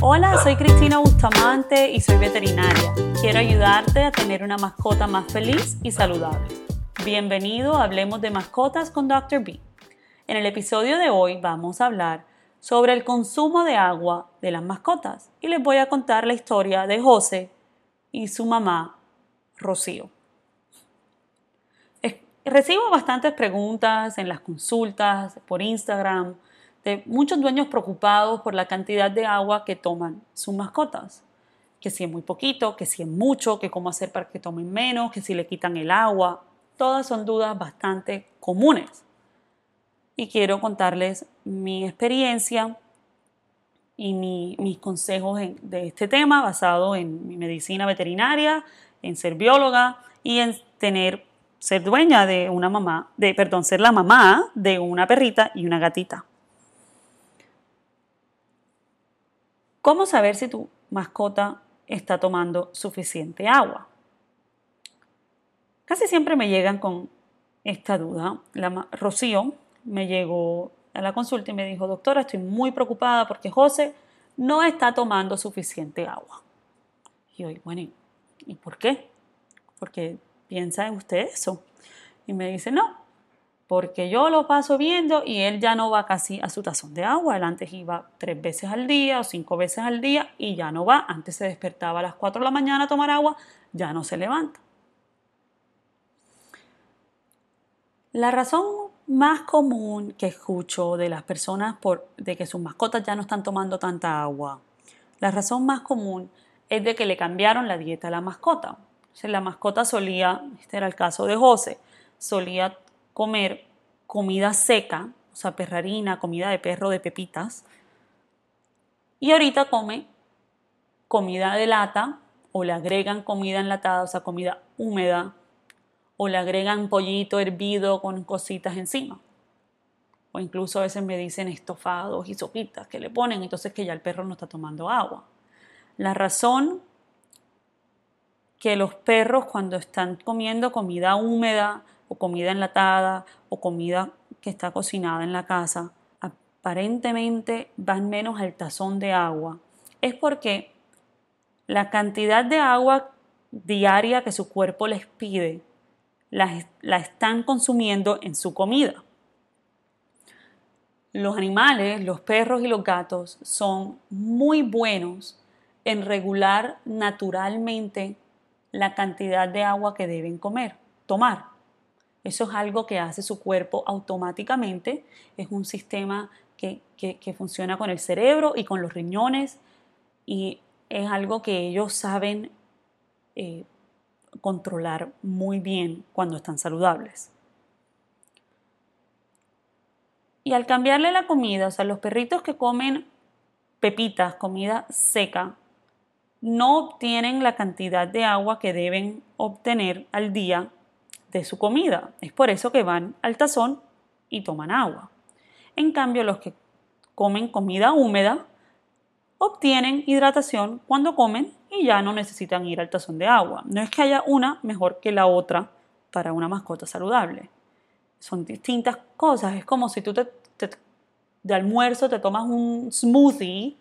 Hola, soy Cristina Bustamante y soy veterinaria. Quiero ayudarte a tener una mascota más feliz y saludable. Bienvenido a Hablemos de Mascotas con Dr. B. En el episodio de hoy vamos a hablar sobre el consumo de agua de las mascotas y les voy a contar la historia de José y su mamá, Rocío. Recibo bastantes preguntas en las consultas, por Instagram, de muchos dueños preocupados por la cantidad de agua que toman sus mascotas. Que si es muy poquito, que si es mucho, que cómo hacer para que tomen menos, que si le quitan el agua. Todas son dudas bastante comunes. Y quiero contarles mi experiencia y mis consejos de este tema basado en mi medicina veterinaria, en ser bióloga y en tener ser dueña de una mamá, de, perdón, ser la mamá de una perrita y una gatita. ¿Cómo saber si tu mascota está tomando suficiente agua? Casi siempre me llegan con esta duda. La, Rocío me llegó a la consulta y me dijo, doctora, estoy muy preocupada porque José no está tomando suficiente agua. Y yo, bueno, ¿y por qué? Porque ¿piensa usted eso? Y me dice, no, porque yo lo paso viendo y él ya no va casi a su tazón de agua. Él antes iba tres veces al día o cinco veces al día y ya no va. Antes se despertaba a las cuatro de la mañana a tomar agua, ya no se levanta. La razón más común que escucho de las personas por, de que sus mascotas ya no están tomando tanta agua, la razón más común es de que le cambiaron la dieta a la mascota la mascota solía, este era el caso de José, solía comer comida seca, o sea, perrarina, comida de perro de pepitas, y ahorita come comida de lata o le agregan comida enlatada, o sea, comida húmeda, o le agregan pollito hervido con cositas encima. O incluso a veces me dicen estofados y sopitas que le ponen, entonces que ya el perro no está tomando agua. La razón que los perros cuando están comiendo comida húmeda o comida enlatada o comida que está cocinada en la casa, aparentemente van menos al tazón de agua. Es porque la cantidad de agua diaria que su cuerpo les pide la, la están consumiendo en su comida. Los animales, los perros y los gatos son muy buenos en regular naturalmente la cantidad de agua que deben comer, tomar. Eso es algo que hace su cuerpo automáticamente, es un sistema que, funciona con el cerebro y con los riñones y es algo que ellos saben eh, controlar muy bien cuando están saludables. Y al cambiarle la comida, o sea, los perritos que comen pepitas, comida seca, no obtienen la cantidad de agua que deben obtener al día de su comida. Es por eso que van al tazón y toman agua. En cambio, los que comen comida húmeda obtienen hidratación cuando comen y ya no necesitan ir al tazón de agua. No es que haya una mejor que la otra para una mascota saludable. Son distintas cosas. Es como si tú de almuerzo te tomas un smoothie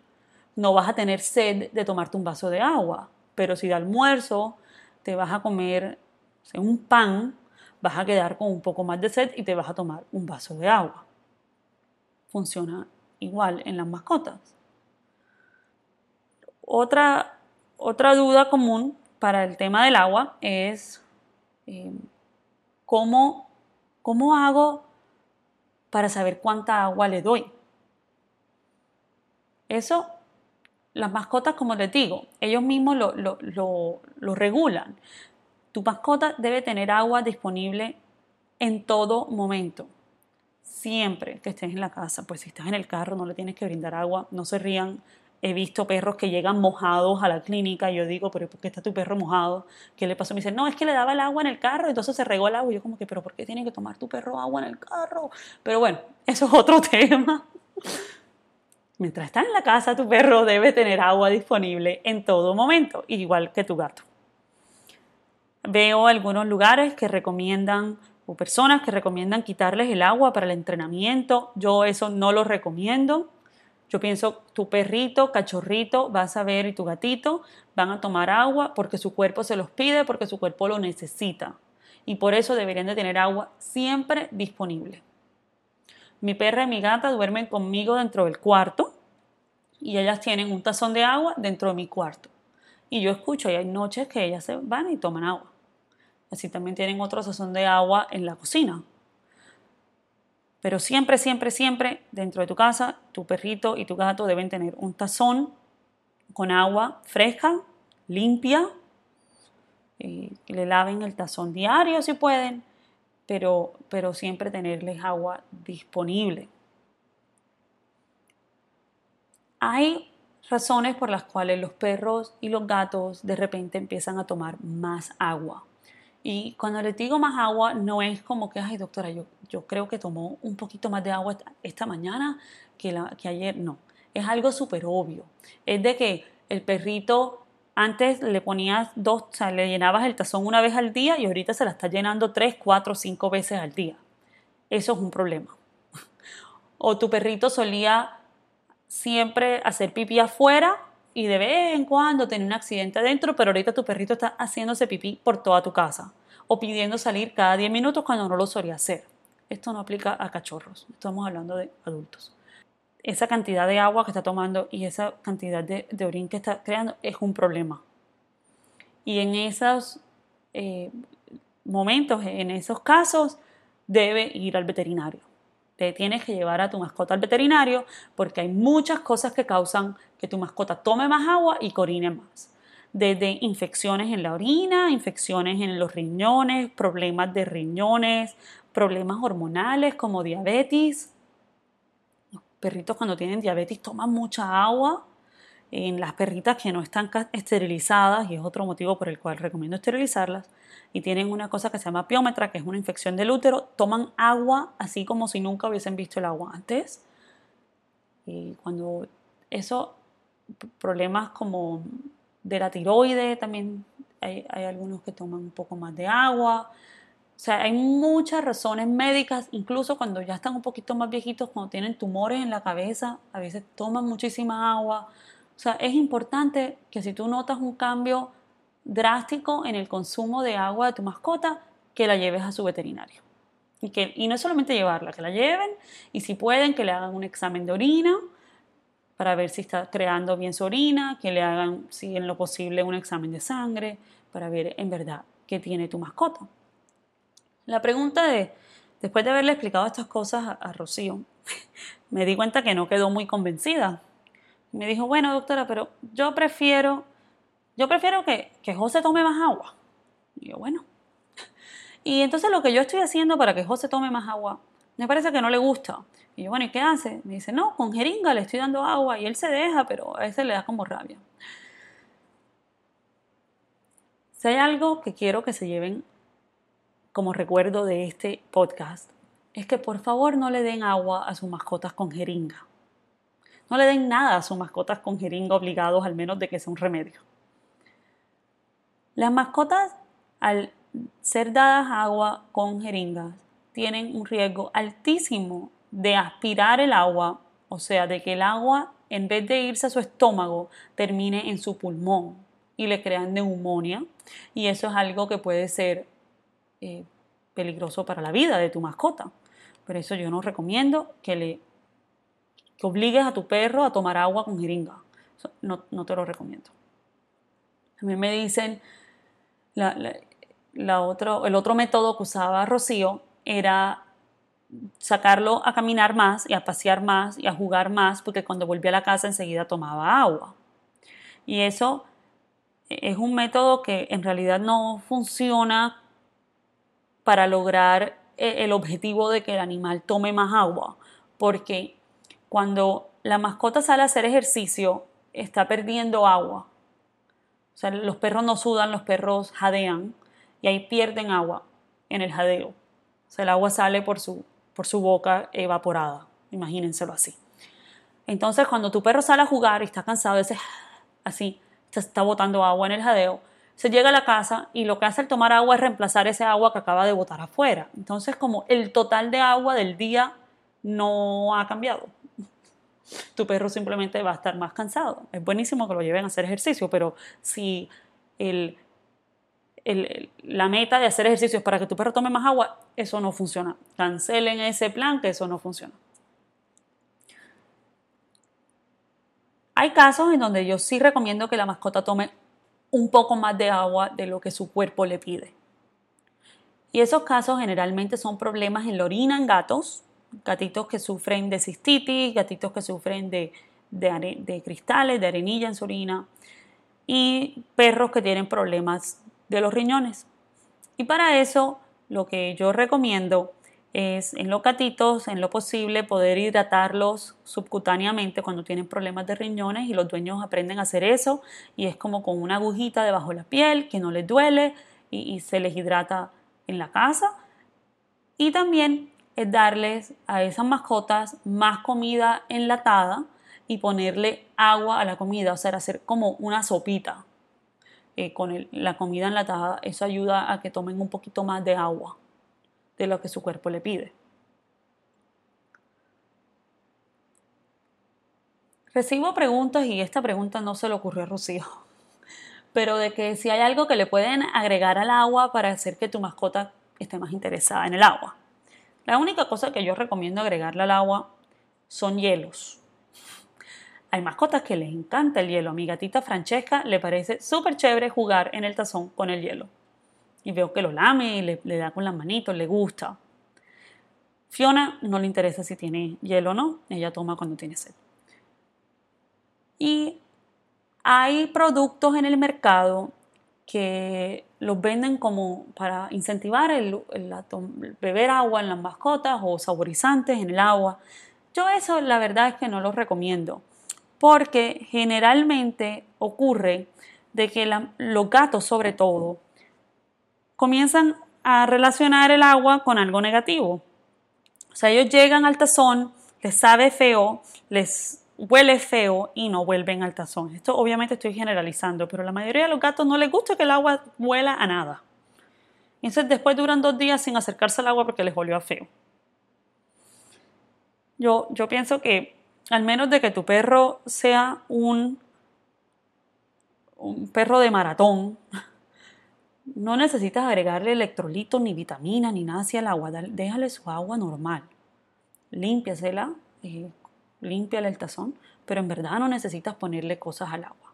no vas a tener sed de tomarte un vaso de agua, pero si de almuerzo te vas a comer un pan, vas a quedar con un poco más de sed y te vas a tomar un vaso de agua. Funciona igual en las mascotas. Otra, otra duda común para el tema del agua es eh, ¿cómo, cómo hago para saber cuánta agua le doy. Eso las mascotas, como les digo, ellos mismos lo, regulan. Tu mascota debe tener agua disponible en todo momento. Siempre que estés en la casa, pues si estás en el carro no le tienes que brindar agua, no se rían. He visto perros que llegan mojados a la clínica y yo digo, pero ¿por qué está tu perro mojado? ¿Qué le pasó? Me dicen, no, es que le daba el agua en el carro, entonces se regó el agua. Y yo como que, pero ¿por qué tiene que tomar tu perro agua en el carro? Pero bueno, eso es otro tema. Mientras estás en la casa, tu perro debe tener agua disponible en todo momento, igual que tu gato. Veo algunos lugares que recomiendan o personas que recomiendan quitarles el agua para el entrenamiento. Yo eso no lo recomiendo. Yo pienso, tu perrito, cachorrito, vas a ver y tu gatito van a tomar agua porque su cuerpo se los pide, porque su cuerpo lo necesita. Y por eso deberían de tener agua siempre disponible. Mi perra y mi gata duermen conmigo dentro del cuarto y ellas tienen un tazón de agua dentro de mi cuarto. Y yo escucho, y hay noches que ellas se van y toman agua. Así también tienen otro tazón de agua en la cocina. Pero siempre, siempre, siempre dentro de tu casa, tu perrito y tu gato deben tener un tazón con agua fresca, limpia. Y le laven el tazón diario si pueden, pero, pero siempre tenerles agua disponible. Hay razones por las cuales los perros y los gatos de repente empiezan a tomar más agua. Y cuando les digo más agua, no es como que, ay doctora, yo, yo creo que tomó un poquito más de agua esta, mañana que, la, que ayer. No, es algo súper obvio. Es de que el perrito antes le ponías dos, o sea, le llenabas el tazón una vez al día y ahorita se la está llenando tres, cuatro, cinco veces al día. Eso es un problema. o tu perrito solía siempre hacer pipí afuera y de vez en cuando tener un accidente adentro, pero ahorita tu perrito está haciéndose pipí por toda tu casa o pidiendo salir cada 10 minutos cuando no lo solía hacer. Esto no aplica a cachorros, estamos hablando de adultos. Esa cantidad de agua que está tomando y esa cantidad de, orín que está creando es un problema. Y en esos eh, momentos, en esos casos, debe ir al veterinario te tienes que llevar a tu mascota al veterinario porque hay muchas cosas que causan que tu mascota tome más agua y corine más. Desde infecciones en la orina, infecciones en los riñones, problemas de riñones, problemas hormonales como diabetes. Perritos cuando tienen diabetes toman mucha agua. En las perritas que no están esterilizadas, y es otro motivo por el cual recomiendo esterilizarlas, y tienen una cosa que se llama piómetra, que es una infección del útero, toman agua así como si nunca hubiesen visto el agua antes. Y cuando eso, problemas como de la tiroide, también hay, hay algunos que toman un poco más de agua. O sea, hay muchas razones médicas, incluso cuando ya están un poquito más viejitos, cuando tienen tumores en la cabeza, a veces toman muchísima agua. O sea, es importante que si tú notas un cambio drástico en el consumo de agua de tu mascota, que la lleves a su veterinario. Y, que, y no solamente llevarla, que la lleven y si pueden que le hagan un examen de orina para ver si está creando bien su orina, que le hagan, si en lo posible, un examen de sangre para ver en verdad qué tiene tu mascota. La pregunta de, después de haberle explicado estas cosas a, Rocío, me di cuenta que no quedó muy convencida. Me dijo, bueno doctora, pero yo prefiero yo prefiero que, que José tome más agua. Y yo, bueno. Y entonces lo que yo estoy haciendo para que José tome más agua, me parece que no le gusta. Y yo, bueno, ¿y qué hace? Me dice, no, con jeringa le estoy dando agua y él se deja, pero a veces le da como rabia. Si hay algo que quiero que se lleven como recuerdo de este podcast, es que por favor no le den agua a sus mascotas con jeringa. No le den nada a sus mascotas con jeringa obligados, al menos de que sea un remedio. Las mascotas, al ser dadas agua con jeringas, tienen un riesgo altísimo de aspirar el agua, o sea, de que el agua, en vez de irse a su estómago, termine en su pulmón y le crean neumonía. Y eso es algo que puede ser eh, peligroso para la vida de tu mascota. Por eso yo no recomiendo que le que obligues a tu perro a tomar agua con jeringa. no, te lo recomiendo. Mí me dicen, la, otro, el otro método que usaba Rocío era sacarlo a caminar más y a pasear más y a jugar más, porque cuando volvía a la casa enseguida tomaba agua. Y eso es un método que en realidad no funciona para lograr e, el objetivo de que el animal tome más agua, porque cuando la mascota sale a hacer ejercicio, está perdiendo agua o sea, los perros no sudan, los perros jadean y ahí pierden agua en el jadeo. O sea, el agua sale por su, por su boca evaporada. Imagínenselo así. Entonces, cuando tu perro sale a jugar y está cansado, ese, así, está botando agua en el jadeo, se llega a la casa y lo que hace el tomar agua es reemplazar ese agua que acaba de botar afuera. Entonces, como el total de agua del día no ha cambiado. Tu perro simplemente va a estar más cansado. Es buenísimo que lo lleven a hacer ejercicio, pero si el, la meta de hacer ejercicio es para que tu perro tome más agua, eso no funciona. Cancelen ese plan, que eso no funciona. Hay casos en donde yo sí recomiendo que la mascota tome un poco más de agua de lo que su cuerpo le pide. Y esos casos generalmente son problemas en la orina en gatos, gatitos que sufren de cistitis, gatitos que sufren de, de, cristales, de arenilla en su orina y perros que tienen problemas de los riñones. Y para eso lo que yo recomiendo es en los gatitos, en lo posible, poder hidratarlos subcutáneamente cuando tienen problemas de riñones y los dueños aprenden a hacer eso y es como con una agujita debajo de la piel que no les duele y, y se les hidrata en la casa. Y también es darles a esas mascotas más comida enlatada y ponerle agua a la comida, o sea, hacer como una sopita eh, con la comida enlatada. Eso ayuda a que tomen un poquito más de agua de lo que su cuerpo le pide. Recibo preguntas y esta pregunta no se le ocurrió a Rocío, pero de que si hay algo que le pueden agregar al agua para hacer que tu mascota esté más interesada en el agua. La única cosa que yo recomiendo agregarle al agua son hielos. Hay mascotas que les encanta el hielo. A mi gatita Francesca le parece súper chévere jugar en el tazón con el hielo y veo que lo lame y le, da con las manitos, le gusta. Fiona no le interesa si tiene hielo o no, ella toma cuando tiene sed. Y hay productos en el mercado que los venden como para incentivar el, beber agua en las mascotas o saborizantes en el agua. Yo eso la verdad es que no lo recomiendo, porque generalmente ocurre de que los gatos sobre todo comienzan a relacionar el agua con algo negativo. O sea, ellos llegan al tazón, les sabe feo, les huele feo y no vuelven al tazón. Esto obviamente estoy generalizando, pero la mayoría de los gatos no les gusta que el agua huela a nada. Entonces después duran dos días sin acercarse al agua porque les olió a feo. Yo, yo pienso que al menos de que tu perro sea un, un perro de maratón, no necesitas agregarle electrolitos, ni vitaminas, ni nada hacia el agua. Déjale su agua normal. Límpiasela, eh, el tazón, pero en verdad no necesitas ponerle cosas al agua.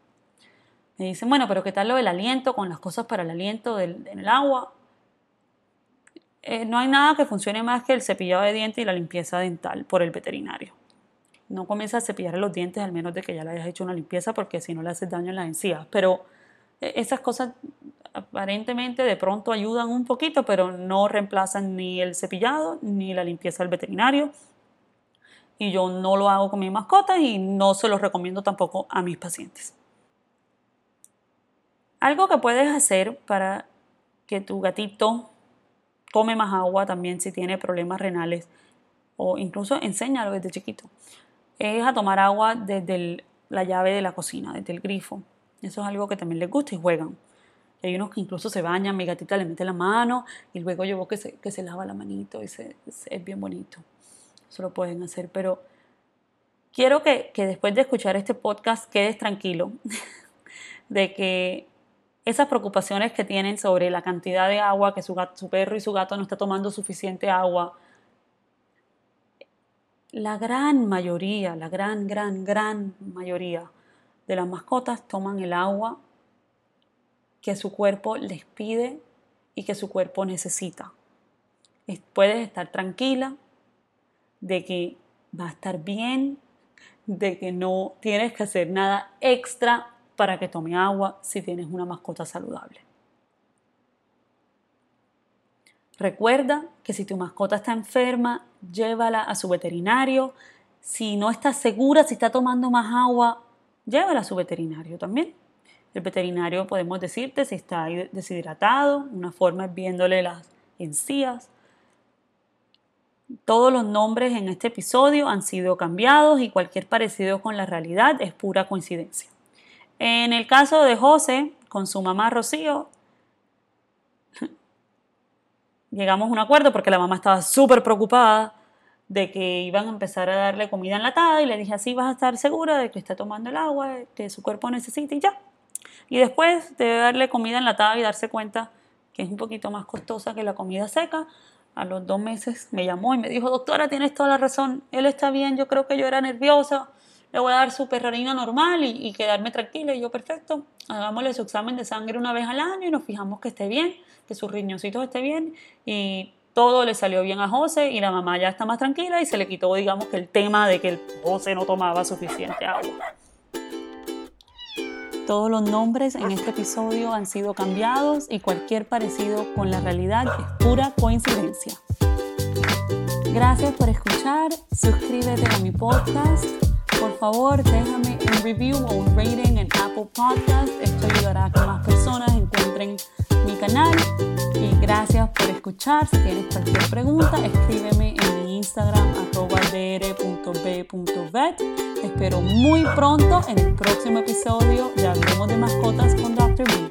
Me dicen, bueno, pero ¿qué tal lo del aliento con las cosas para el aliento del, agua? Eh, no hay nada que funcione más que el cepillado de dientes y la limpieza dental por el veterinario. No comienza a cepillar los dientes al menos de que ya le hayas hecho una limpieza porque si no le haces daño en las encías. Pero eh, esas cosas aparentemente de pronto ayudan un poquito, pero no reemplazan ni el cepillado ni la limpieza del veterinario. Y yo no lo hago con mis mascotas y no se lo recomiendo tampoco a mis pacientes. Algo que puedes hacer para que tu gatito tome más agua también si tiene problemas renales o incluso enséñalo desde chiquito es a tomar agua desde la llave de la cocina, desde el grifo. Eso es algo que también les gusta y juegan. Hay unos que incluso se bañan, mi gatita le mete la mano y luego yo veo que se, que se lava la manito y es bien bonito. Eso lo pueden hacer, pero quiero que, que después de escuchar este podcast quedes tranquilo de que esas preocupaciones que tienen sobre la cantidad de agua, que su, su perro y su gato no está tomando suficiente agua, la gran mayoría, la gran, gran, gran mayoría de las mascotas toman el agua que su cuerpo les pide y que su cuerpo necesita. Puedes estar tranquila de que va a estar bien, de que no tienes que hacer nada extra para que tome agua si tienes una mascota saludable. Recuerda que si tu mascota está enferma, llévala a su veterinario. Si no estás segura si está tomando más agua, llévala a su veterinario también. El veterinario podemos decirte si está deshidratado, una forma es viéndole las encías. Todos los nombres en este episodio han sido cambiados y cualquier parecido con la realidad es pura coincidencia. En el caso de José, con su mamá Rocío, llegamos a un acuerdo porque la mamá estaba súper preocupada de que iban a empezar a darle comida enlatada y le dije así vas a estar segura de que está tomando el agua que su cuerpo necesita y ya. Y después de darle comida enlatada y darse cuenta que es un poquito más costosa que la comida seca, a los dos meses me llamó y me dijo, doctora, tienes toda la razón, él está bien, yo creo que yo era nerviosa, le voy a dar su perrarina normal y, y, quedarme tranquila. Y yo, perfecto, hagámosle su examen de sangre una vez al año y nos fijamos que esté bien, que sus riñoncitos esté bien y todo le salió bien a José y la mamá ya está más tranquila y se le quitó, digamos, que el tema de que el José no tomaba suficiente agua. Todos los nombres en este episodio han sido cambiados y cualquier parecido con la realidad es pura coincidencia. Gracias por escuchar, suscríbete a mi podcast por favor déjame un review o un rating en Apple Podcast. Esto ayudará a que más personas encuentren mi canal. Y gracias por escuchar. Si tienes cualquier pregunta, escríbeme en Instagram arroba dr.b.vet. espero muy pronto en el próximo episodio de Hablemos de Mascotas con Dr. B.